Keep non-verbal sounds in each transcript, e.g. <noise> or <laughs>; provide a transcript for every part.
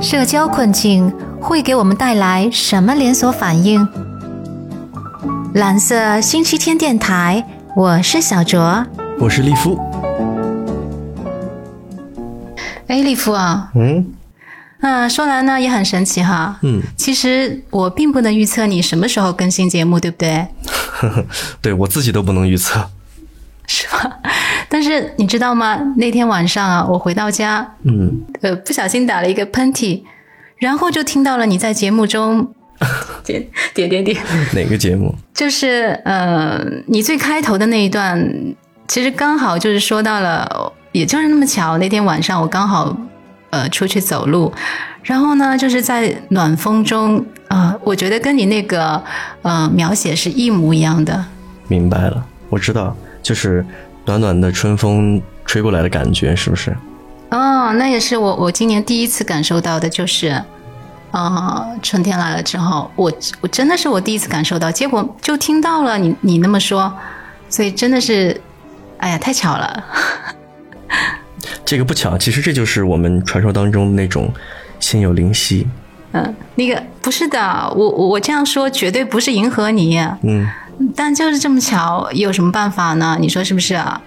社交困境会给我们带来什么连锁反应？蓝色星期天电台，我是小卓，我是利夫。哎，利夫啊，嗯，啊，说来呢也很神奇哈，嗯，其实我并不能预测你什么时候更新节目，对不对？<laughs> 对我自己都不能预测，是吧？<laughs> 但是你知道吗？那天晚上啊，我回到家，嗯，呃，不小心打了一个喷嚏，然后就听到了你在节目中点点点点，哪个节目？<laughs> 就是呃，你最开头的那一段，其实刚好就是说到了，也就是那么巧，那天晚上我刚好呃出去走路，然后呢，就是在暖风中啊、呃我觉得跟你那个呃描写是一模一样的。明白了，我知道，就是暖暖的春风吹过来的感觉，是不是？哦，那也是我我今年第一次感受到的，就是，呃，春天来了之后，我我真的是我第一次感受到，结果就听到了你你那么说，所以真的是，哎呀，太巧了。<laughs> 这个不巧，其实这就是我们传说当中那种心有灵犀。嗯，那个不是的，我我我这样说绝对不是迎合你，嗯但就是这么巧，有什么办法呢？你说是不是啊？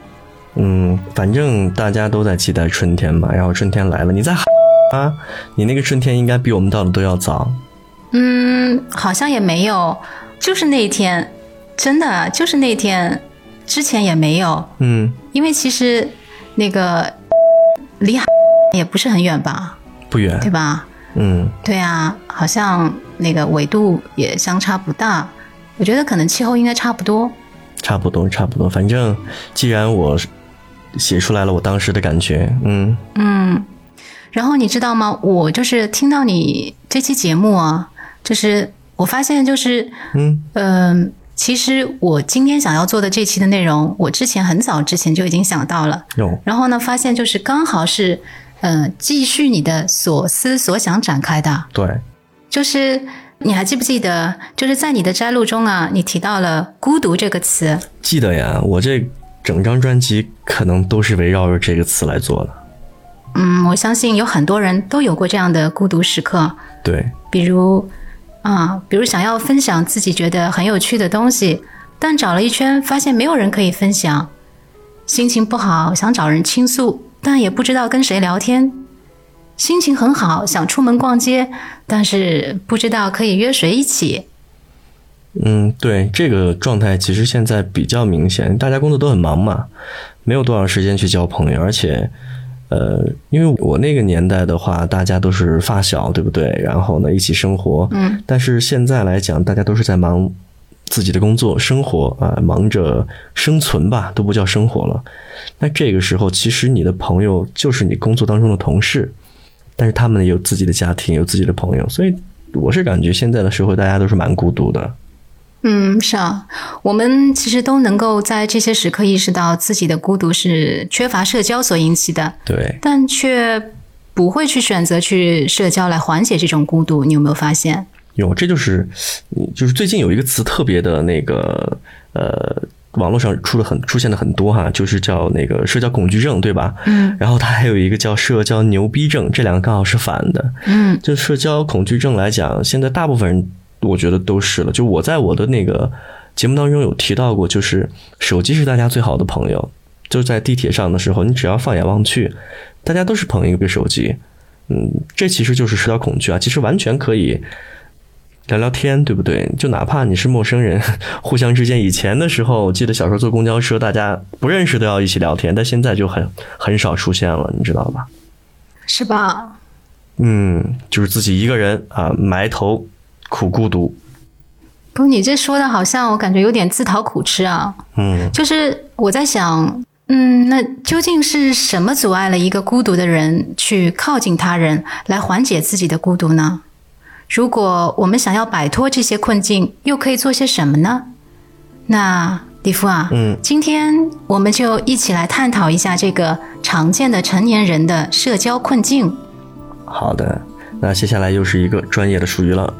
嗯，反正大家都在期待春天嘛，然后春天来了，你在喊 <laughs> 啊，你那个春天应该比我们到的都要早。嗯，好像也没有，就是那一天，真的就是那天，之前也没有。嗯，因为其实那个 <laughs> 离 <laughs> 也不是很远吧，不远。对吧？嗯，对啊，好像那个纬度也相差不大，我觉得可能气候应该差不多。差不多，差不多。反正既然我写出来了我当时的感觉，嗯嗯，然后你知道吗？我就是听到你这期节目啊，就是我发现就是，嗯嗯、其实我今天想要做的这期的内容，我之前很早之前就已经想到了。有然后呢，发现就是刚好是，呃，继续你的所思所想展开的，对，就是你还记不记得，就是在你的摘录中啊，你提到了“孤独”这个词，记得呀，我这整张专辑可能都是围绕着这个词来做的。嗯，我相信有很多人都有过这样的孤独时刻，对，比如啊，比如想要分享自己觉得很有趣的东西，但找了一圈发现没有人可以分享，心情不好想找人倾诉，但也不知道跟谁聊天。心情很好，想出门逛街，但是不知道可以约谁一起。嗯，对，这个状态其实现在比较明显，大家工作都很忙嘛，没有多少时间去交朋友，而且，呃，因为我那个年代的话，大家都是发小，对不对？然后呢，一起生活，嗯，但是现在来讲，大家都是在忙自己的工作、生活啊、忙着生存吧，都不叫生活了。那这个时候，其实你的朋友就是你工作当中的同事，但是他们有自己的家庭，有自己的朋友，所以我是感觉现在的社会大家都是蛮孤独的。嗯，是啊，我们其实都能够在这些时刻意识到自己的孤独是缺乏社交所引起的，对，但却不会去选择去社交来缓解这种孤独。你有没有发现？有，这就是，嗯就是最近有一个词特别的那个，呃，网络上出了很出现的很多哈，就是叫那个社交恐惧症，对吧？嗯然后它还有一个叫社交牛逼症，这两个刚好是反的。嗯就社交恐惧症来讲，现在大部分人我觉得都是了。就我在我的那个节目当中有提到过，就是手机是大家最好的朋友。就在地铁上的时候，你只要放眼望去，大家都是捧一个手机。嗯，这其实就是社交恐惧啊，其实完全可以聊聊天，对不对？就哪怕你是陌生人，<laughs> 互相之间，以前的时候，我记得小时候坐公交车，大家不认识都要一起聊天，但现在就很很少出现了，你知道吧？是吧？嗯，就是自己一个人啊，埋头苦孤独。不，你这说的好像我感觉有点自讨苦吃啊。嗯，就是我在想，嗯，那究竟是什么阻碍了一个孤独的人去靠近他人，来缓解自己的孤独呢？如果我们想要摆脱这些困境，又可以做些什么呢？那李夫啊，嗯，今天我们就一起来探讨一下这个常见的成年人的社交困境。好的。那接下来又是一个专业的术语了，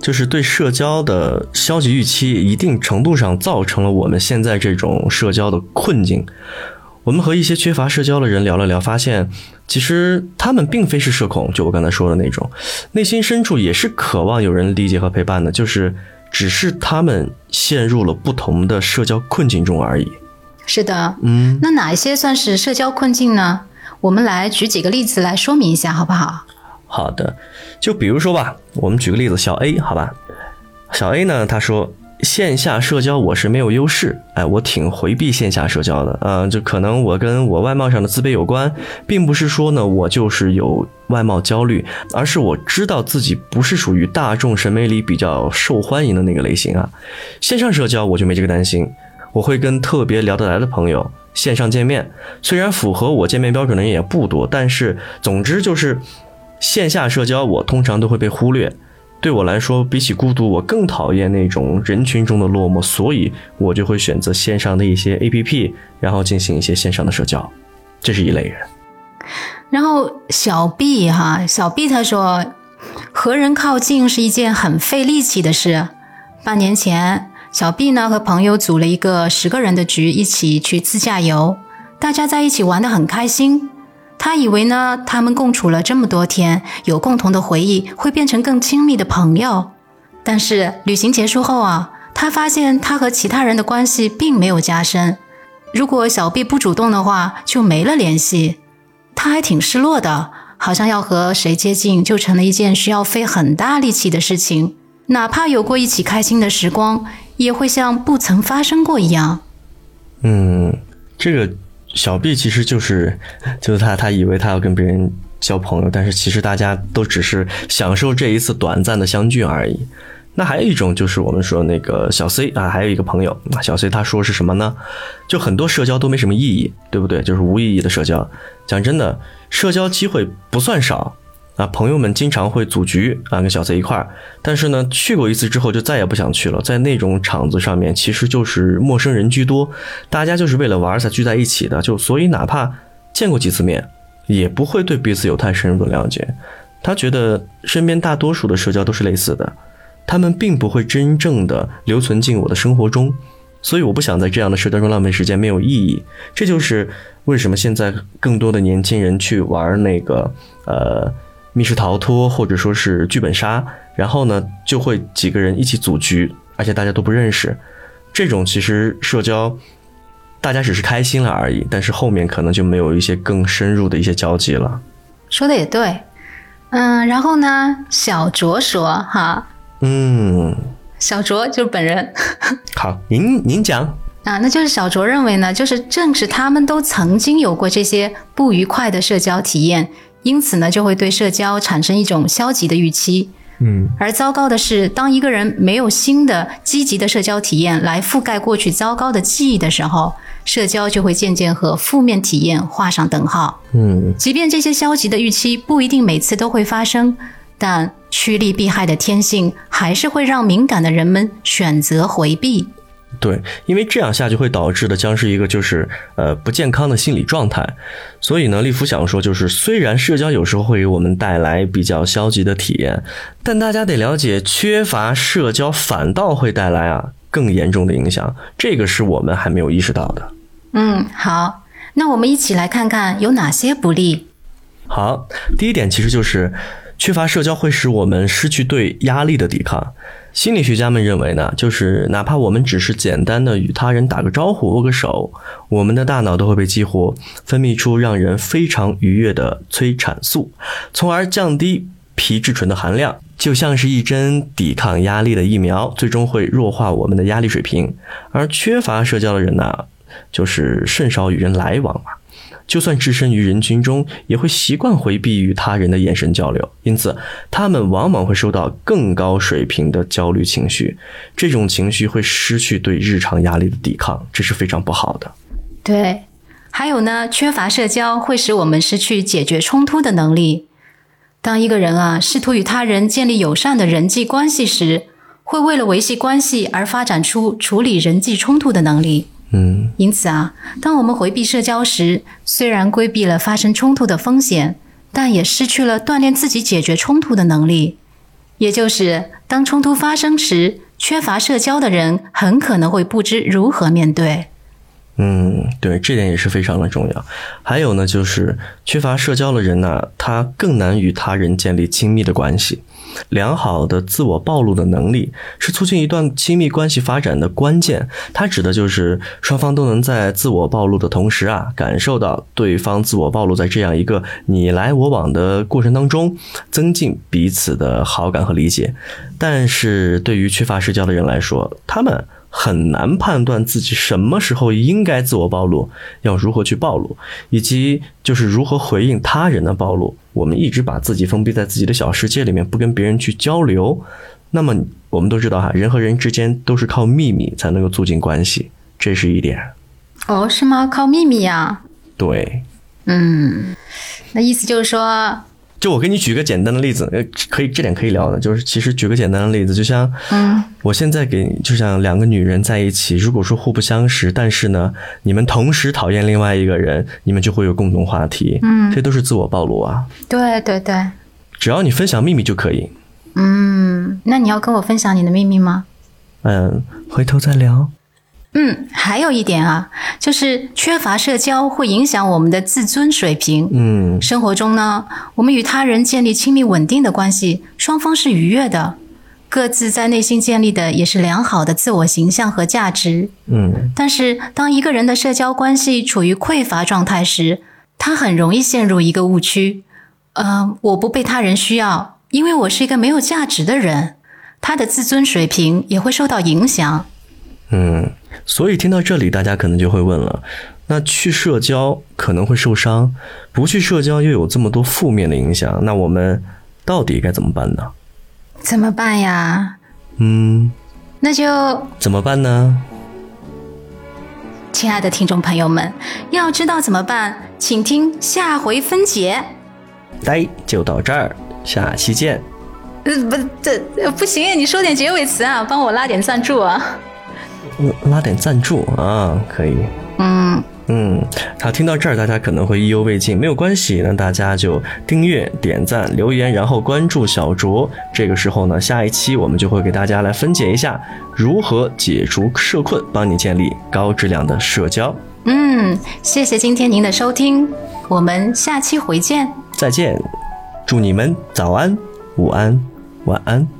就是对社交的消极预期，一定程度上造成了我们现在这种社交的困境。我们和一些缺乏社交的人聊了聊，发现其实他们并非是社恐，就我刚才说的那种，内心深处也是渴望有人理解和陪伴的，就是只是他们陷入了不同的社交困境中而已。是的，嗯，那哪一些算是社交困境呢？我们来举几个例子来说明一下，好不好？好的，就比如说吧，我们举个例子，小 A，好吧，小 A 呢，他说。线下社交我是没有优势，哎，我挺回避线下社交的，嗯，就可能我跟我外貌上的自卑有关，并不是说呢我就是有外貌焦虑，而是我知道自己不是属于大众审美里比较受欢迎的那个类型啊。线上社交我就没这个担心，我会跟特别聊得来的朋友线上见面，虽然符合我见面标准的人也不多，但是总之就是线下社交我通常都会被忽略。对我来说，比起孤独，我更讨厌那种人群中的落寞，所以我就会选择线上的一些 APP，然后进行一些线上的社交，这是一类人。然后小 B 哈，小 B 他说，和人靠近是一件很费力气的事。半年前，小 B 呢和朋友组了一个十个人的局，一起去自驾游，大家在一起玩得很开心。他以为呢，他们共处了这么多天，有共同的回忆，会变成更亲密的朋友。但是旅行结束后啊，他发现他和其他人的关系并没有加深。如果小 B 不主动的话，就没了联系。他还挺失落的，好像要和谁接近，就成了一件需要费很大力气的事情。哪怕有过一起开心的时光，也会像不曾发生过一样。嗯，这个。小 B 其实就是，就是他，他以为他要跟别人交朋友，但是其实大家都只是享受这一次短暂的相聚而已。那还有一种就是我们说那个小 C 啊，还有一个朋友，小 C 他说是什么呢？就很多社交都没什么意义，对不对？就是无意义的社交。讲真的，社交机会不算少。啊，朋友们经常会组局啊，跟小 C 一块儿，但是呢，去过一次之后就再也不想去了。在那种场子上面，其实就是陌生人居多，大家就是为了玩才聚在一起的，就所以哪怕见过几次面，也不会对彼此有太深入的了解。他觉得身边大多数的社交都是类似的，他们并不会真正的留存进我的生活中，所以我不想在这样的社交中浪费时间，没有意义。这就是为什么现在更多的年轻人去玩那个呃。密室逃脱或者说是剧本杀，然后呢就会几个人一起组局，而且大家都不认识。这种其实社交，大家只是开心了而已，但是后面可能就没有一些更深入的一些交集了。说的也对，嗯，然后呢，小卓说哈，嗯，小卓就是本人。好，您您讲啊，那就是小卓认为呢，就是正是他们都曾经有过这些不愉快的社交体验。因此呢，就会对社交产生一种消极的预期。嗯，而糟糕的是，当一个人没有新的积极的社交体验来覆盖过去糟糕的记忆的时候，社交就会渐渐和负面体验画上等号。嗯，即便这些消极的预期不一定每次都会发生，但趋利避害的天性还是会让敏感的人们选择回避。对，因为这样下去会导致的将是一个就是呃不健康的心理状态，所以呢，利夫想说就是，虽然社交有时候会给我们带来比较消极的体验，但大家得了解，缺乏社交反倒会带来啊更严重的影响，这个是我们还没有意识到的。嗯，好，那我们一起来看看有哪些不利。好，第一点其实就是缺乏社交会使我们失去对压力的抵抗。心理学家们认为呢，就是哪怕我们只是简单的与他人打个招呼、握个手，我们的大脑都会被激活，分泌出让人非常愉悦的催产素，从而降低皮质醇的含量，就像是一针抵抗压力的疫苗，最终会弱化我们的压力水平。而缺乏社交的人呢，就是甚少与人来往嘛。就算置身于人群中，也会习惯回避与他人的眼神交流，因此他们往往会受到更高水平的焦虑情绪。这种情绪会失去对日常压力的抵抗，这是非常不好的。对，还有呢，缺乏社交会使我们失去解决冲突的能力。当一个人啊试图与他人建立友善的人际关系时，会为了维系关系而发展出处理人际冲突的能力。嗯，因此啊，当我们回避社交时，虽然规避了发生冲突的风险，但也失去了锻炼自己解决冲突的能力。也就是，当冲突发生时，缺乏社交的人很可能会不知如何面对。嗯，对，这点也是非常的重要。还有呢，就是缺乏社交的人呢，他更难与他人建立亲密的关系。良好的自我暴露的能力是促进一段亲密关系发展的关键。它指的就是双方都能在自我暴露的同时啊，感受到对方自我暴露在这样一个你来我往的过程当中，增进彼此的好感和理解。但是对于缺乏社交的人来说，他们。很难判断自己什么时候应该自我暴露，要如何去暴露，以及就是如何回应他人的暴露。我们一直把自己封闭在自己的小世界里面，不跟别人去交流。那么我们都知道哈，人和人之间都是靠秘密才能够促进关系，这是一点。哦，是吗？靠秘密呀？对。嗯，那意思就是说。就我给你举个简单的例子，呃，可以这点可以聊的，就是其实举个简单的例子，就像，嗯，我现在给，就像两个女人在一起，如果说互不相识，但是呢，你们同时讨厌另外一个人，你们就会有共同话题，嗯，这都是自我暴露啊。对对对，只要你分享秘密就可以。嗯，那你要跟我分享你的秘密吗？嗯，回头再聊。嗯，还有一点啊，就是缺乏社交会影响我们的自尊水平。嗯，生活中呢，我们与他人建立亲密稳定的关系，双方是愉悦的，各自在内心建立的也是良好的自我形象和价值。嗯，但是当一个人的社交关系处于匮乏状态时，他很容易陷入一个误区。呃，我不被他人需要，因为我是一个没有价值的人，他的自尊水平也会受到影响。嗯。所以听到这里，大家可能就会问了：那去社交可能会受伤，不去社交又有这么多负面的影响，那我们到底该怎么办呢？怎么办呀？嗯，那就怎么办呢？亲爱的听众朋友们，要知道怎么办，请听下回分解。来，就到这儿，下期见。呃，不，这不行，你说点结尾词啊，帮我拉点赞助啊。拉点赞助啊，可以。嗯嗯，好，听到这儿，大家可能会意犹未尽，没有关系，那大家就订阅、点赞、留言，然后关注小卓。这个时候呢，下一期我们就会给大家来分解一下如何解除社困，帮你建立高质量的社交。嗯，谢谢今天您的收听，我们下期回见。再见，祝你们早安、午安、晚安。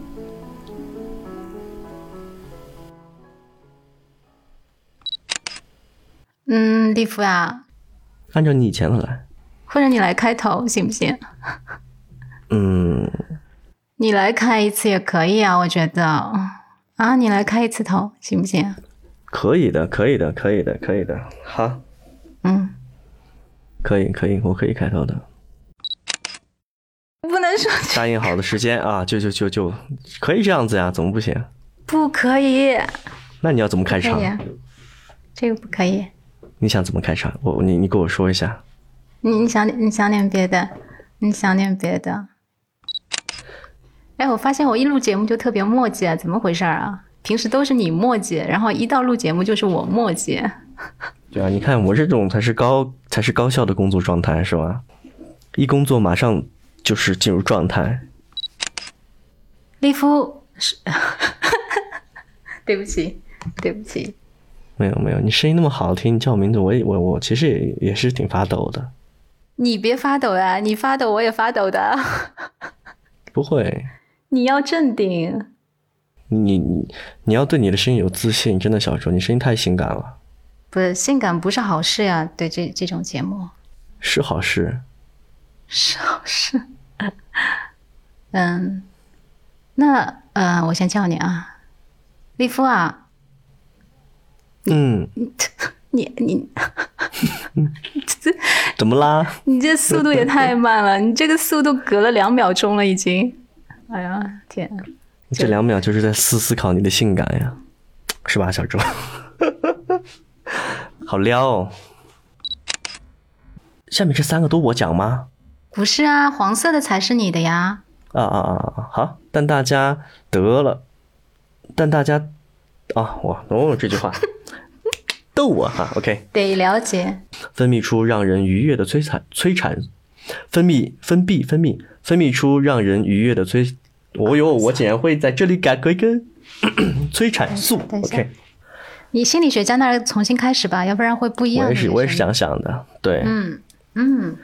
嗯，利夫呀，按照你以前的来，或者你来开头行不行？嗯，你来开一次也可以啊，我觉得啊，你来开一次头行不行？可以的，可以的，可以的，可以的。好，嗯，可以，可以，我可以开头的。不能说答应好的时间啊，就就就就可以这样子呀？怎么不行？不可以。那你要怎么开场？这个不可以。你想怎么开场？我你你跟我说一下。你你想你想点别的，你想点别的。哎，我发现我一录节目就特别墨迹啊，怎么回事啊？平时都是你墨迹，然后一到录节目就是我墨迹。<laughs> 对啊，你看我这种才是高才是高效的工作状态是吧？一工作马上就是进入状态。利夫是，<laughs> 对不起，对不起。没有没有，你声音那么好听，你叫我名字，我也我我其实也也是挺发抖的。你别发抖啊，你发抖我也发抖的。<laughs> 不会。你要镇定。你你你要对你的声音有自信，真的小周，你声音太性感了。不是性感不是好事呀，对这这种节目。是好事。是好事。<laughs> 嗯，那呃，我先叫你啊，利夫啊。嗯，你 <laughs> 你，<laughs> 怎么啦？<laughs> 你这速度也太慢了，你这个速度隔了两秒钟了已经。哎呀天！这两秒就是在思思考你的性感呀，是吧，小周？好撩哦！下面这三个都我讲吗？不是啊，黄色的才是你的呀。啊啊啊啊！好，但大家得了，但大家啊，我哦这句话。逗我哈，OK，得了解。分泌出让人愉悦的催产催产，分泌分泌分泌分泌出让人愉悦的催，哦哟，我竟然会在这里改一个催产素，OK。你心理学家那儿重新开始吧，要不然会不一样。我也是，我也是这样想的。对，嗯嗯，